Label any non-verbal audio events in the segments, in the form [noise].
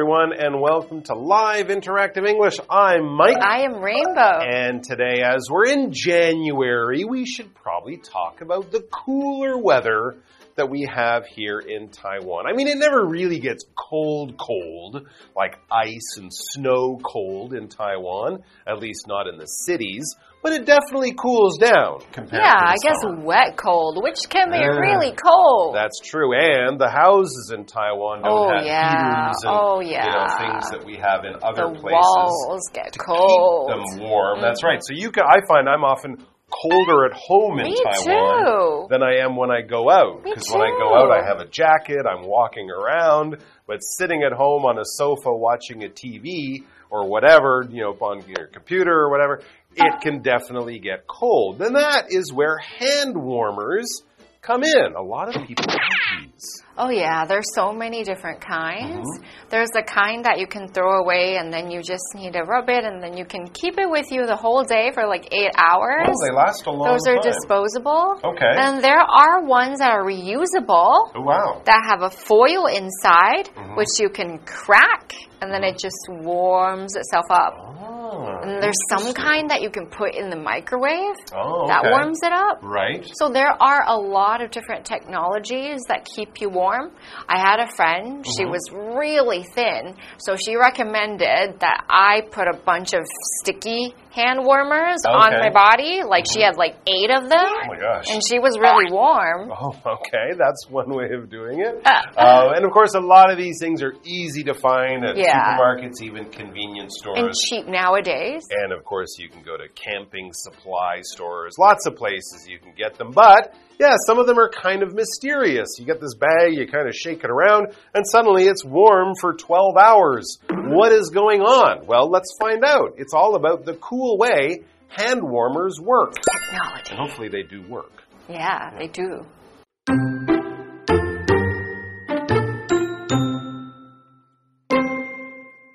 everyone, and welcome to Live Interactive English. I'm Mike. I am Rainbow. And today, as we're in January, we should probably talk about the cooler weather that we have here in Taiwan. I mean, it never really gets cold, cold, like ice and snow cold in Taiwan, at least not in the cities, but it definitely cools down compared yeah, to the I guess summer. wet cold, which can be Yeah. really cold. That's true. And the houses in Taiwan don't Oh, have yeah. heaters and Oh, you know, yeah. things that we have in other the places. walls get to cold. keep them warm. Mm. That's right. So you can, I find I'm often colder at home in Me Taiwan too. than I am when I go out. Because when I go out, I have a jacket, I'm walking around, but sitting at home on a sofa watching a TV or whatever, you know, on your computer or whatever, it ah. can definitely get cold. And that is where hand warmers come in. A lot of people have these. Oh yeah, there's so many different kinds. Mm-hmm. There's the kind that you can throw away and then you just need to rub it and then you can keep it with you the whole day for like eight hours. Oh, they last a long Those are time. disposable. Okay. And there are ones that are reusable. Oh, wow. that have a foil inside, Mm-hmm. which you can crack, and then it just warms itself up. Oh, And there's some kind that you can put in the microwave oh, that warms it up. Right. So there are a lot of different technologies that keep you warm. I had a friend, she Mm-hmm. was really thin, so she recommended that I put a bunch of sticky hand warmers on my body. Like she had like eight of them. Oh my gosh. And she was really warm. [laughs] Oh, okay. That's one way of doing it. Uh, and of course, a lot of these things are easy to find at Yeah. supermarkets, even convenience stores. And cheap nowadays. And of course, you can go to camping supply stores. Lots of places you can get them. But yeah, some of them are kind of mysterious. You get this bag, you kind of shake it around, and suddenly it's warm for 12 hours. What is going on? Well, let's find out. It's all about the cool way hand warmers work. Technology. And hopefully, they do work. Yeah, they do.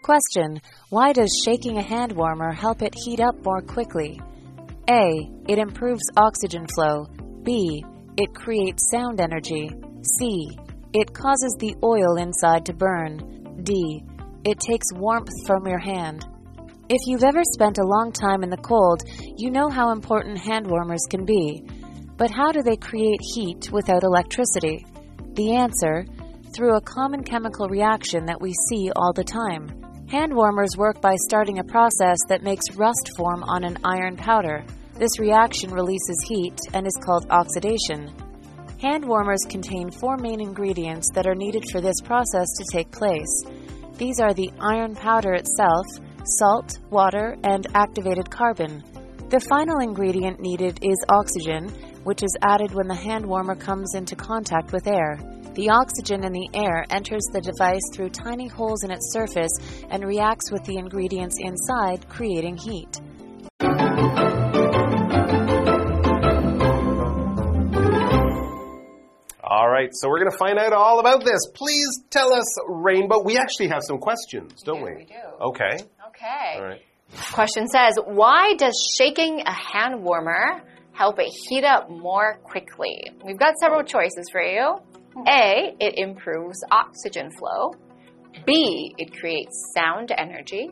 Question Why does shaking a hand warmer help it heat up more quickly? A. It improves oxygen flow. B. It creates sound energy. C. It causes the oil inside to burn. D. It takes warmth from your hand. If you've ever spent a long time in the cold, you know how important hand warmers can be. But how do they create heat without electricity? The answer through a common chemical reaction that we see all the time. Hand warmers work by starting a process that makes rust form on an iron powder. This reaction releases heat and is called oxidation. Hand warmers contain four main ingredients that are needed for this process to take place. These are the iron powder itself, salt, water, and activated carbon. The final ingredient needed is oxygen, which is added when the hand warmer comes into contact with air. The oxygen in the air enters the device through tiny holes in its surface and reacts with the ingredients inside, creating heat. Right, so we're going to find out all about this. Please tell us, Rainbow. We actually have some questions, don't Yeah, we? we do. Okay. Okay. All right. Question says, why does shaking a hand warmer help it heat up more quickly? We've got several choices for you. A, it improves oxygen flow. B, it creates sound energy.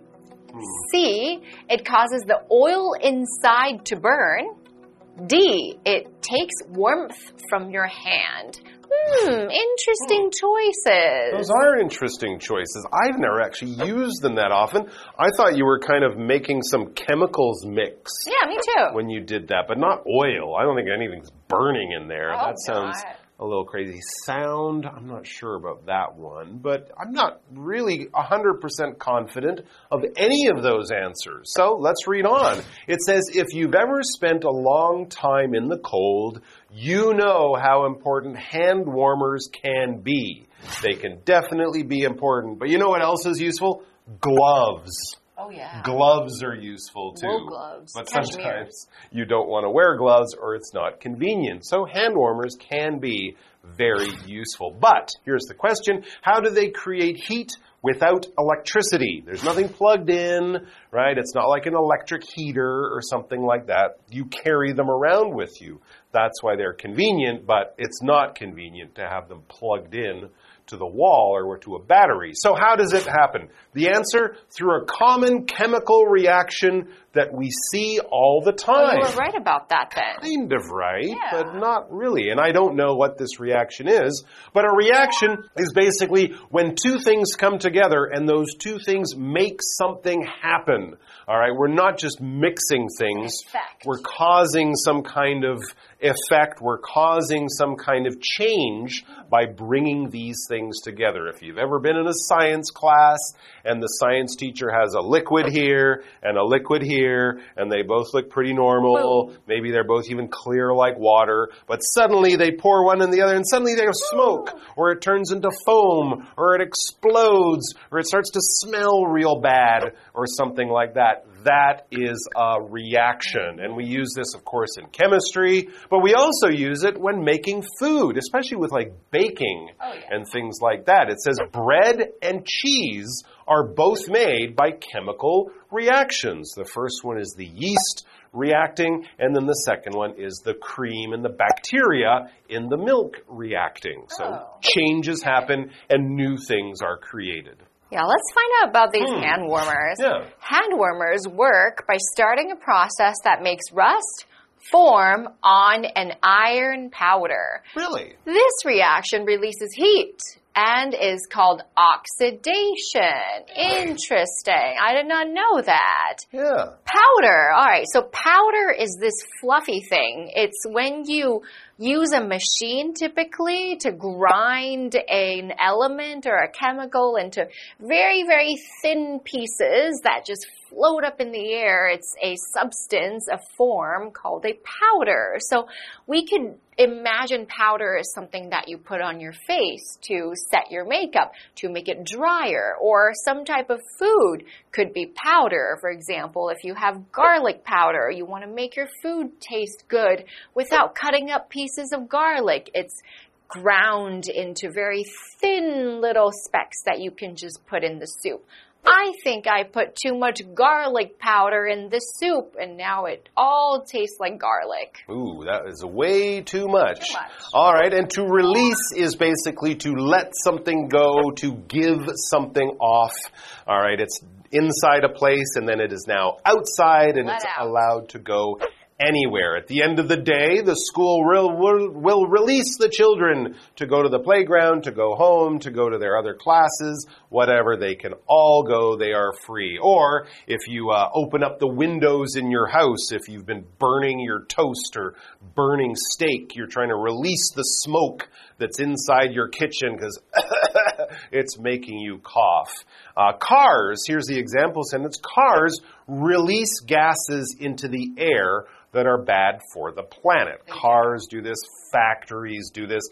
Hmm. C, it causes the oil inside to burn. D, it takes warmth from your hand. Hmm, interesting choices. Those are interesting choices. I've never actually used them that often. I thought you were kind of making some chemicals mix Yeah, me too. when you did that, but not oil. I don't think anything's burning in there. Oh, that sounds God. A little crazy. Sound, I'm not sure about that one, but I'm not really 100% confident of any of those answers. So let's read on. It says, if you've ever spent a long time in the cold, you know how important hand warmers can be. They can definitely be important. But you know what else is useful? Gloves. Oh, yeah. Gloves are useful too. Wool gloves, But cashmere. sometimes you don't want to wear gloves or it's not convenient. So hand warmers can be very useful. But here's the question How do they create heat without electricity. There's nothing plugged in, right? It's not like an electric heater or something like that. You carry them around with you. That's why they're convenient, but it's not convenient to have them plugged in to the wall or to a battery. So how does it happen? The answer, through a common chemical reaction that we see all the time. You were right about that then. Kind of right, Yeah. but not really. And I don't know what this reaction is. But a reaction is basically when two things come together and those two things make something happen. All right, we're not just mixing things. Effect. We're causing some kind of effect. We're causing some kind of change by bringing these things together. If you've ever been in a science class and the science teacher has a liquid here and a liquid here and they both look pretty normal, maybe they're both even clear like water, but suddenly they pour one in the other and suddenly there's oh. smoke or it turns into foam or it explodes or it starts to smell real bad or something like that. That is a reaction. And we use this, of course, in chemistry, but we also use it when making food, especially with like baking Oh, yeah. and things like that. It says bread and cheese are both made by chemical reactions. The first one is the yeast reacting, and then the second one is the cream and the bacteria in the milk reacting. So Oh. changes happen and new things are created. Yeah, let's find out about these hmm. hand warmers. Yeah. Hand warmers work by starting a process that makes rust form on an iron powder. Really? This reaction releases heat and is called oxidation. Interesting. I did not know that. Yeah. Powder. All right. So powder is this fluffy thing. It's when you use a machine typically to grind an element or a chemical into very, very thin pieces that just float up in the air. It's a substance, a form called a powder. So we could imagine powder is something that you put on your face to set your makeup, to make it drier, or some type of food could be powder. For example, if you have garlic powder, you want to make your food taste good without cutting up pieces of garlic. It's ground into very thin little specks that you can just put in the soup. I think I put too much garlic powder in the soup and now it all tastes like garlic. Ooh, that is way too much. Too much. All right, and to release is basically to let something go, to give something off. All right, it's inside a place and then it is now outside and Let it's out. allowed to go anywhere. At the end of the day, the school will, will, will release the children to go to the playground, to go home, to go to their other classes, whatever. They can all go. They are free. Or if you uh, open up the windows in your house, if you've been burning your toast or burning steak, you're trying to release the smoke that's inside your kitchen because [laughs] it's making you cough. Uh, cars, here's the example sentence cars release gases into the air that are bad for the planet. Cars do this, factories do this,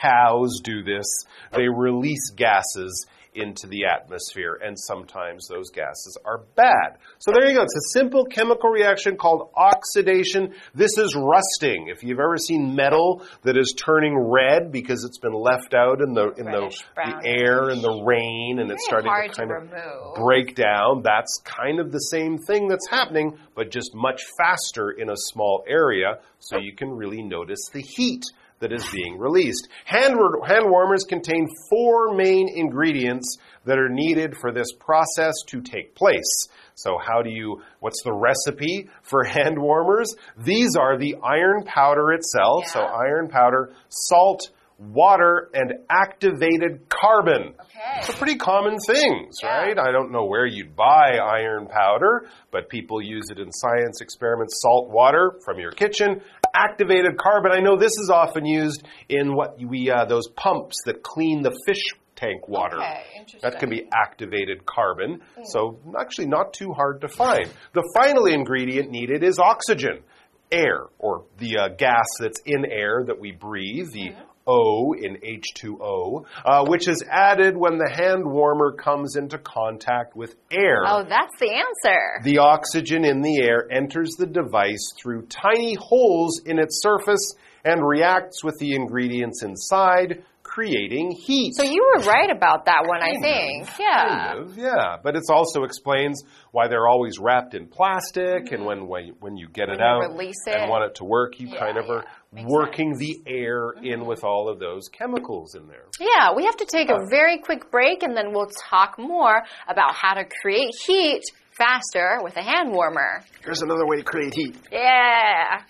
cows do this. They release gases into the atmosphere, and sometimes those gases are bad. So there you go. It's a simple chemical reaction called oxidation. This is rusting. If you've ever seen metal that is turning red because it's been left out in the in the, Reddish, the brownish. air and the rain, and it's starting to to kind of break down. That's kind of the same thing that's happening, but just much faster in a small area, so you can really notice the heat that is being released. Hand, hand warmers contain four main ingredients that are needed for this process to take place. So, how do you, what's the recipe for [laughs] hand warmers? These are the iron powder itself. So, iron powder, salt, water, and activated carbon. Okay. So pretty common things, Yeah. right? I don't know where you'd buy iron powder, but people use it in science experiments. Salt water from your kitchen, activated carbon. I know this is often used in what we uh, those pumps that clean the fish tank water. Okay. That can be activated carbon. So actually not too hard to find. The final ingredient needed is oxygen, air, or the uh, gas that's in air that we breathe, the O in H2O, uh, which is added when the hand warmer comes into contact with air. Oh, that's the answer. The oxygen in the air enters the device through tiny holes in its surface and reacts with the ingredients inside, creating heat. So you were right about that one, I think. Yeah. Kind of, yeah. But it also explains why they're always wrapped in plastic, and when when, when you get it you out release and want it to work, you Yeah, kind of are yeah. Makes working the air in mm-hmm. with all of those chemicals in there. Yeah, we have to take a very quick break and then we'll talk more about how to create heat faster with a hand warmer. Here's another way to create heat. Yeah.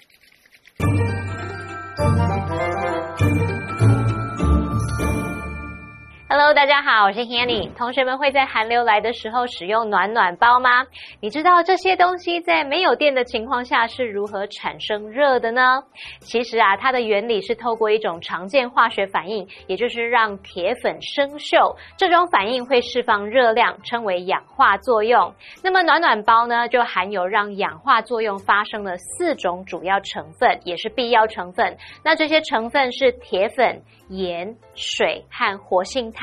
Hello，大家好，我是 Hanny。同学们会在寒流来的时候使用暖暖包吗？你知道这些东西在没有电的情况下是如何产生热的呢？其实啊，它的原理是透过一种常见化学反应，也就是让铁粉生锈。这种反应会释放热量，称为氧化作用。那么暖暖包呢，就含有让氧化作用发生的四种主要成分，也是必要成分。那这些成分是铁粉、盐、水和活性炭。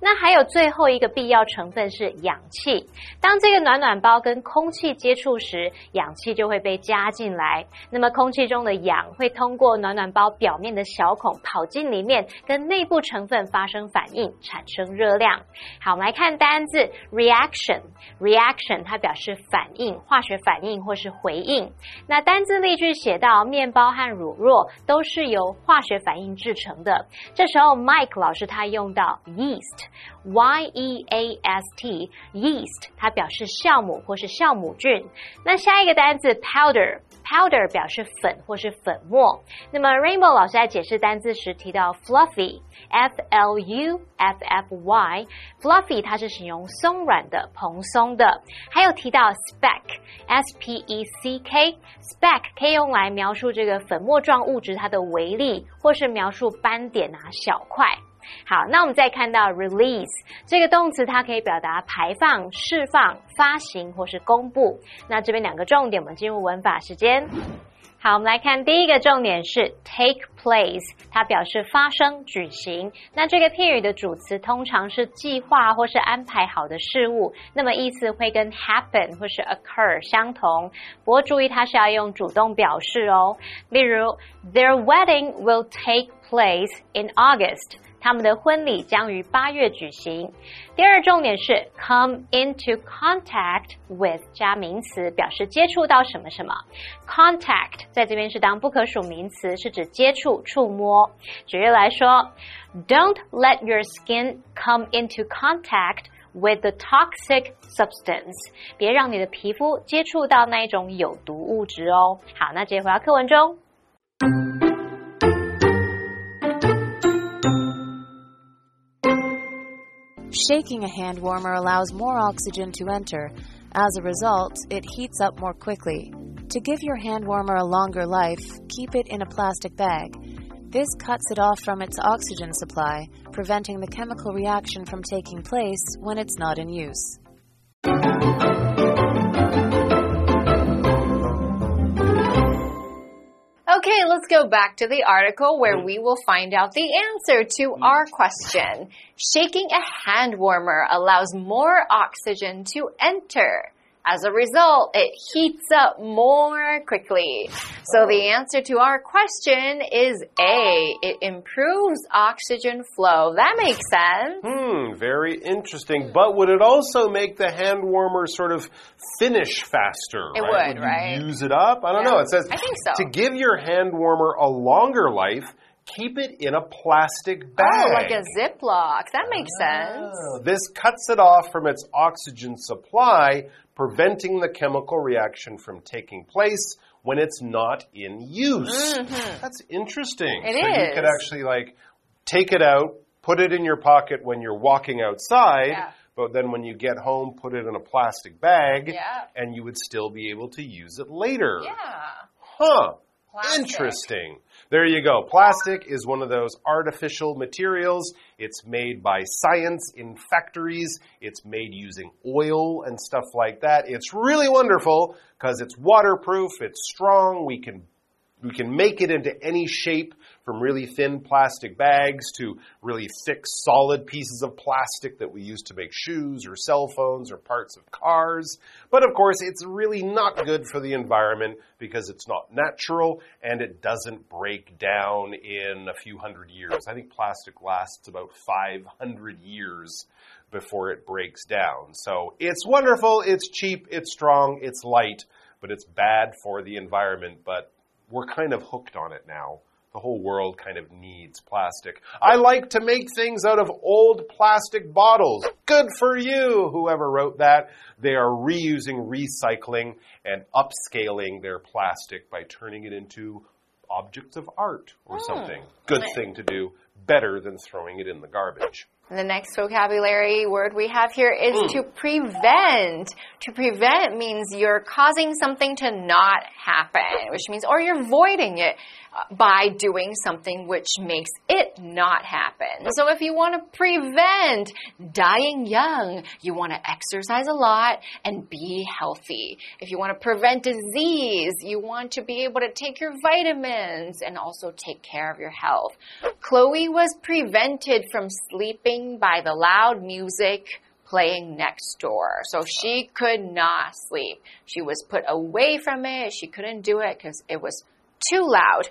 那还有最后一个必要成分是氧气。当这个暖暖包跟空气接触时，氧气就会被加进来。那么空气中的氧会通过暖暖包表面的小孔跑进里面，跟内部成分发生反应，产生热量。好，我们来看单字 reaction。reaction 它表示反应、化学反应或是回应。那单字例句写到面包和乳酪都是由化学反应制成的。这时候 Mike 老师他用到 yeast，y e a s t yeast，它表示酵母或是酵母菌。那下一个单词 powder。Powder 表示粉或是粉末。那么 Rainbow 老师在解释单字时提到 fluffy，f l u f f y，fluffy 它是形容松软的、蓬松的。还有提到 speck，s p e c k，speck 可以用来描述这个粉末状物质它的微粒，或是描述斑点啊、小块。好，那我们再看到 release 这个动词，它可以表达排放、释放、发行或是公布。那这边两个重点，我们进入文法时间。好，我们来看第一个重点是 take place，它表示发生、举行。那这个片语的主词通常是计划或是安排好的事物，那么意思会跟 happen 或是 occur 相同。不过注意，它是要用主动表示哦。例如，Their wedding will take place in August。他们的婚礼将于八月举行。第二重点是 come into contact with 加名词，表示接触到什么什么。contact 在这边是当不可数名词，是指接触、触摸。举例来说，Don't let your skin come into contact with the toxic substance。别让你的皮肤接触到那一种有毒物质哦。好，那直接回到课文中。Shaking a hand warmer allows more oxygen to enter. As a result, it heats up more quickly. To give your hand warmer a longer life, keep it in a plastic bag. This cuts it off from its oxygen supply, preventing the chemical reaction from taking place when it's not in use. Okay, let's go back to the article where we will find out the answer to our question. Shaking a hand warmer allows more oxygen to enter. As a result, it heats up more quickly. So the answer to our question is A. It improves oxygen flow. That makes sense. Hmm, very interesting. But would it also make the hand warmer sort of finish faster? It right? would, you right? Use it up? I don't Yeah. know. It says I think so. to give your hand warmer a longer life, keep it in a plastic bag. Oh, like a Ziploc. That makes ah. sense. Oh, This cuts it off from its oxygen supply, preventing the chemical reaction from taking place when it's not in use. Mm-hmm. That's interesting. It so you could actually like take it out, put it in your pocket when you're walking outside, Yeah. but then when you get home, put it in a plastic bag, Yeah. and you would still be able to use it later. Yeah. Huh. Plastic. Interesting. There you go. Plastic is one of those artificial materials. It's made by science in factories. It's made using oil and stuff like that. It's really wonderful because it's waterproof, it's strong, we can We can make it into any shape from really thin plastic bags to really thick, solid pieces of plastic that we use to make shoes or cell phones or parts of cars. But of course, it's really not good for the environment because it's not natural and it doesn't break down in a few hundred years. I think plastic lasts about 500 years before it breaks down. So it's wonderful, it's cheap, it's strong, it's light, but it's bad for the environment. But we're kind of hooked on it now. The whole world kind of needs plastic. I like to make things out of old plastic bottles. Good for you, whoever wrote that. They are reusing, recycling, and upscaling their plastic by turning it into objects of art or hmm. something. Good thing to do. Better than throwing it in the garbage. The next vocabulary word we have here is Hmm. to prevent. To prevent means you're causing something to not happen, which means, or you're avoiding it uh, by doing something which makes it not happen. So if you want to prevent dying young, you want to exercise a lot and be healthy. If you want to prevent disease, you want to be able to take your vitamins and also take care of your health. Chloe was prevented from sleeping by the loud music playing next door. So she could not sleep. She was put away from it. She couldn't do it because it was too loud.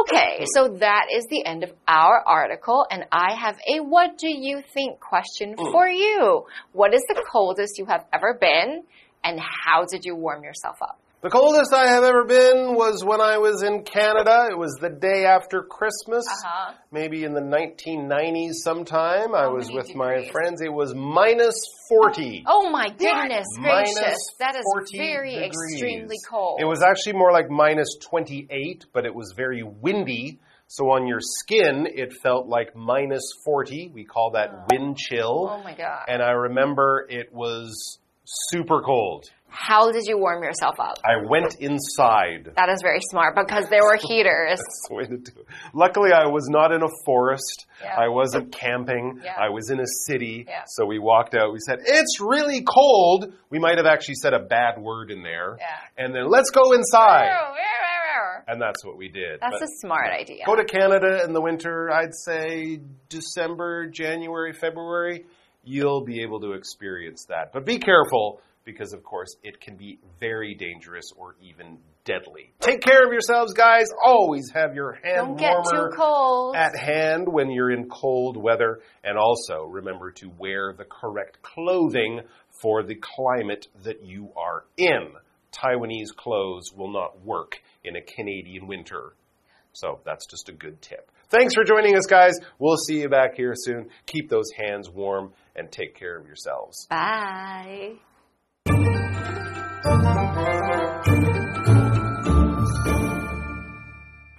Okay, so that is the end of our article, and I have a what do you think question hmm. for you. What is the coldest you have ever been, and how did you warm yourself up? The coldest I have ever been was when I was in Canada. It was the day after Christmas, Uh-huh. maybe in the 1990s sometime. I was with my friends. It was minus 40. Oh my goodness Minus gracious. That is 40 very degrees. extremely cold. It was actually more like minus 28, but it was very windy. So on your skin, it felt like minus 40. We call that wind chill. Oh my god. And I remember it was super cold. How did you warm yourself up? I went inside. That is very smart because there were [laughs] heaters. That's the way to do it. Luckily, I was not in a forest. Yeah. I wasn't camping. Yeah. I was in a city. Yeah. So we walked out. We said, It's really cold. We might have actually said a bad word in there. Yeah. And then let's go inside. And that's what we did. That's But a smart idea. go to Canada in the winter, I'd say December, January, February. You'll be able to experience that. But be careful because, of course, it can be very dangerous or even deadly. Take care of yourselves, guys. Always have your hand Don't get warmer too cold. at hand when you're in cold weather. And also remember to wear the correct clothing for the climate that you are in. Taiwanese clothes will not work in a Canadian winter. So that's just a good tip. Thanks for joining us, guys. We'll see you back here soon. Keep those hands warm and take care of yourselves. Bye.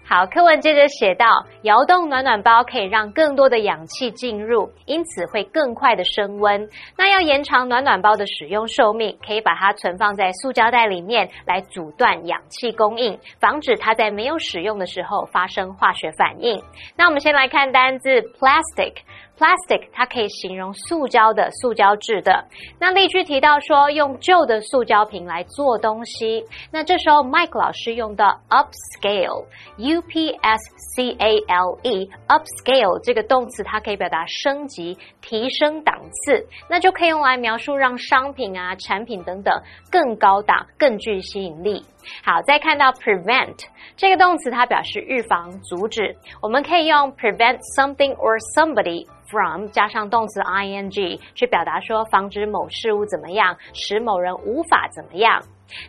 好，课文接着写道：摇动暖暖包可以让更多的氧气进入，因此会更快的升温。那要延长暖暖包的使用寿命，可以把它存放在塑胶袋里面，来阻断氧气供应，防止它在没有使用的时候发生化学反应。那我们先来看单字 plastic。Plastic 它可以形容塑胶的、塑胶制的。那例句提到说，用旧的塑胶瓶来做东西。那这时候 Mike 老师用到 upscale，U P S C A L E，upscale 这个动词它可以表达升级、提升档次，那就可以用来描述让商品啊、产品等等更高档、更具吸引力。好，再看到 prevent 这个动词，它表示预防、阻止。我们可以用 prevent something or somebody from 加上动词 ing 去表达说防止某事物怎么样，使某人无法怎么样。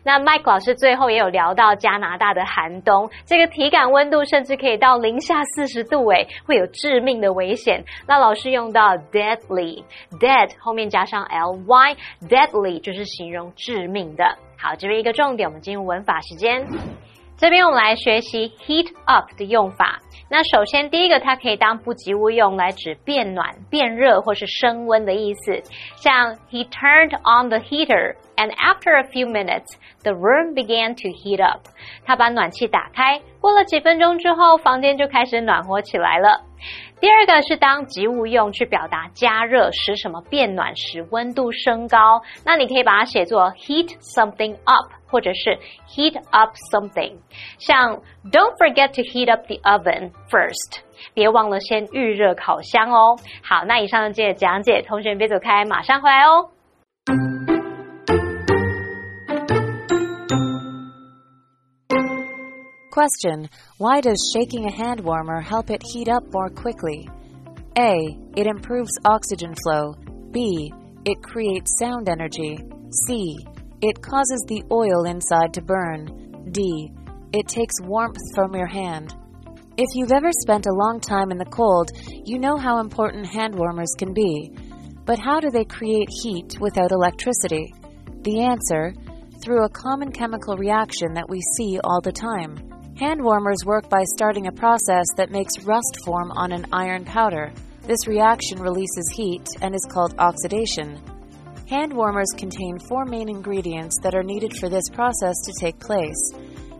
那 Mike 老师最后也有聊到加拿大的寒冬，这个体感温度甚至可以到零下四十度，诶，会有致命的危险。那老师用到 deadly，dead 后面加上 ly，deadly 就是形容致命的。好，这边一个重点，我们进入文法时间。这边我们来学习 heat up 的用法。那首先第一个，它可以当不及物用来指变暖、变热或是升温的意思。像 He turned on the heater and after a few minutes, the room began to heat up。他把暖气打开，过了几分钟之后，房间就开始暖和起来了。第二个是当及物用去表达加热，使什么变暖，使温度升高。那你可以把它写作 heat something up，或者是 heat up something。像 Don't forget to heat up the oven first，别忘了先预热烤箱哦。好，那以上的这讲解，同学们别走开，马上回来哦。Question Why does shaking a hand warmer help it heat up more quickly? A. It improves oxygen flow. B. It creates sound energy. C. It causes the oil inside to burn. D. It takes warmth from your hand. If you've ever spent a long time in the cold, you know how important hand warmers can be. But how do they create heat without electricity? The answer through a common chemical reaction that we see all the time. Hand warmers work by starting a process that makes rust form on an iron powder. This reaction releases heat and is called oxidation. Hand warmers contain four main ingredients that are needed for this process to take place.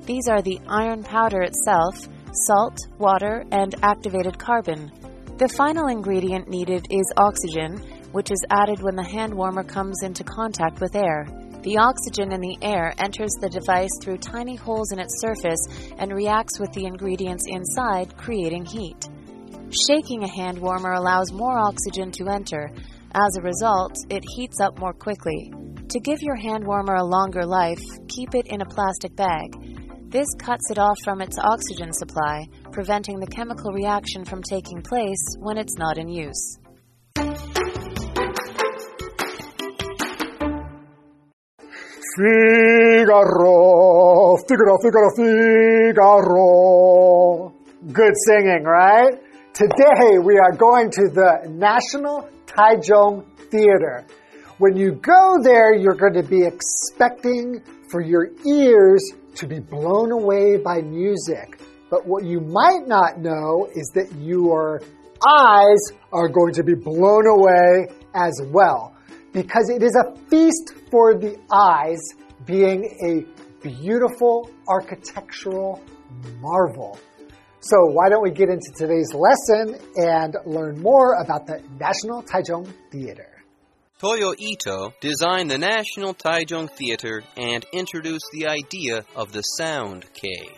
These are the iron powder itself, salt, water, and activated carbon. The final ingredient needed is oxygen, which is added when the hand warmer comes into contact with air. The oxygen in the air enters the device through tiny holes in its surface and reacts with the ingredients inside, creating heat. Shaking a hand warmer allows more oxygen to enter. As a result, it heats up more quickly. To give your hand warmer a longer life, keep it in a plastic bag. This cuts it off from its oxygen supply, preventing the chemical reaction from taking place when it's not in use. Figaro, Figaro, Figaro, Figaro. Good singing, right? Today we are going to the National Taichung Theater. When you go there, you're going to be expecting for your ears to be blown away by music. But what you might not know is that your eyes are going to be blown away as well. Because it is a feast for the eyes being a beautiful architectural marvel. So, why don't we get into today's lesson and learn more about the National Taichung Theater? Toyo Ito designed the National Taichung Theater and introduced the idea of the sound cave.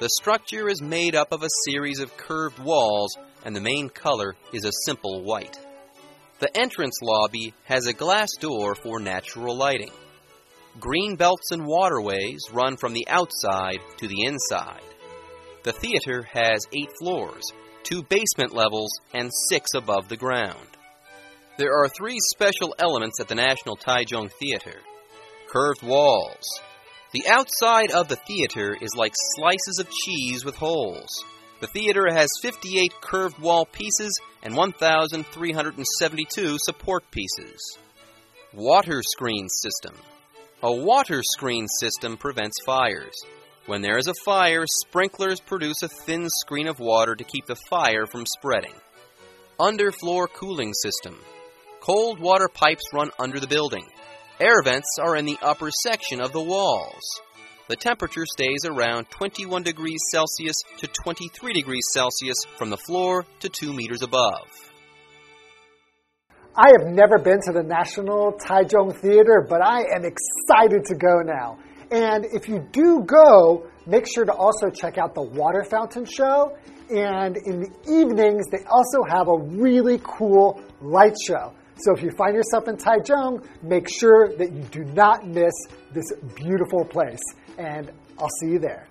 The structure is made up of a series of curved walls, and the main color is a simple white. The entrance lobby has a glass door for natural lighting. Green belts and waterways run from the outside to the inside. The theater has eight floors, two basement levels, and six above the ground. There are three special elements at the National Taichung Theater curved walls. The outside of the theater is like slices of cheese with holes. The theater has 58 curved wall pieces and 1,372 support pieces. Water screen system. A water screen system prevents fires. When there is a fire, sprinklers produce a thin screen of water to keep the fire from spreading. Underfloor cooling system. Cold water pipes run under the building. Air vents are in the upper section of the walls. The temperature stays around 21 degrees Celsius to 23 degrees Celsius from the floor to 2 meters above. I have never been to the National Taichung Theater, but I am excited to go now. And if you do go, make sure to also check out the water fountain show. And in the evenings, they also have a really cool light show. So if you find yourself in Taichung, make sure that you do not miss this beautiful place. And I'll see you there.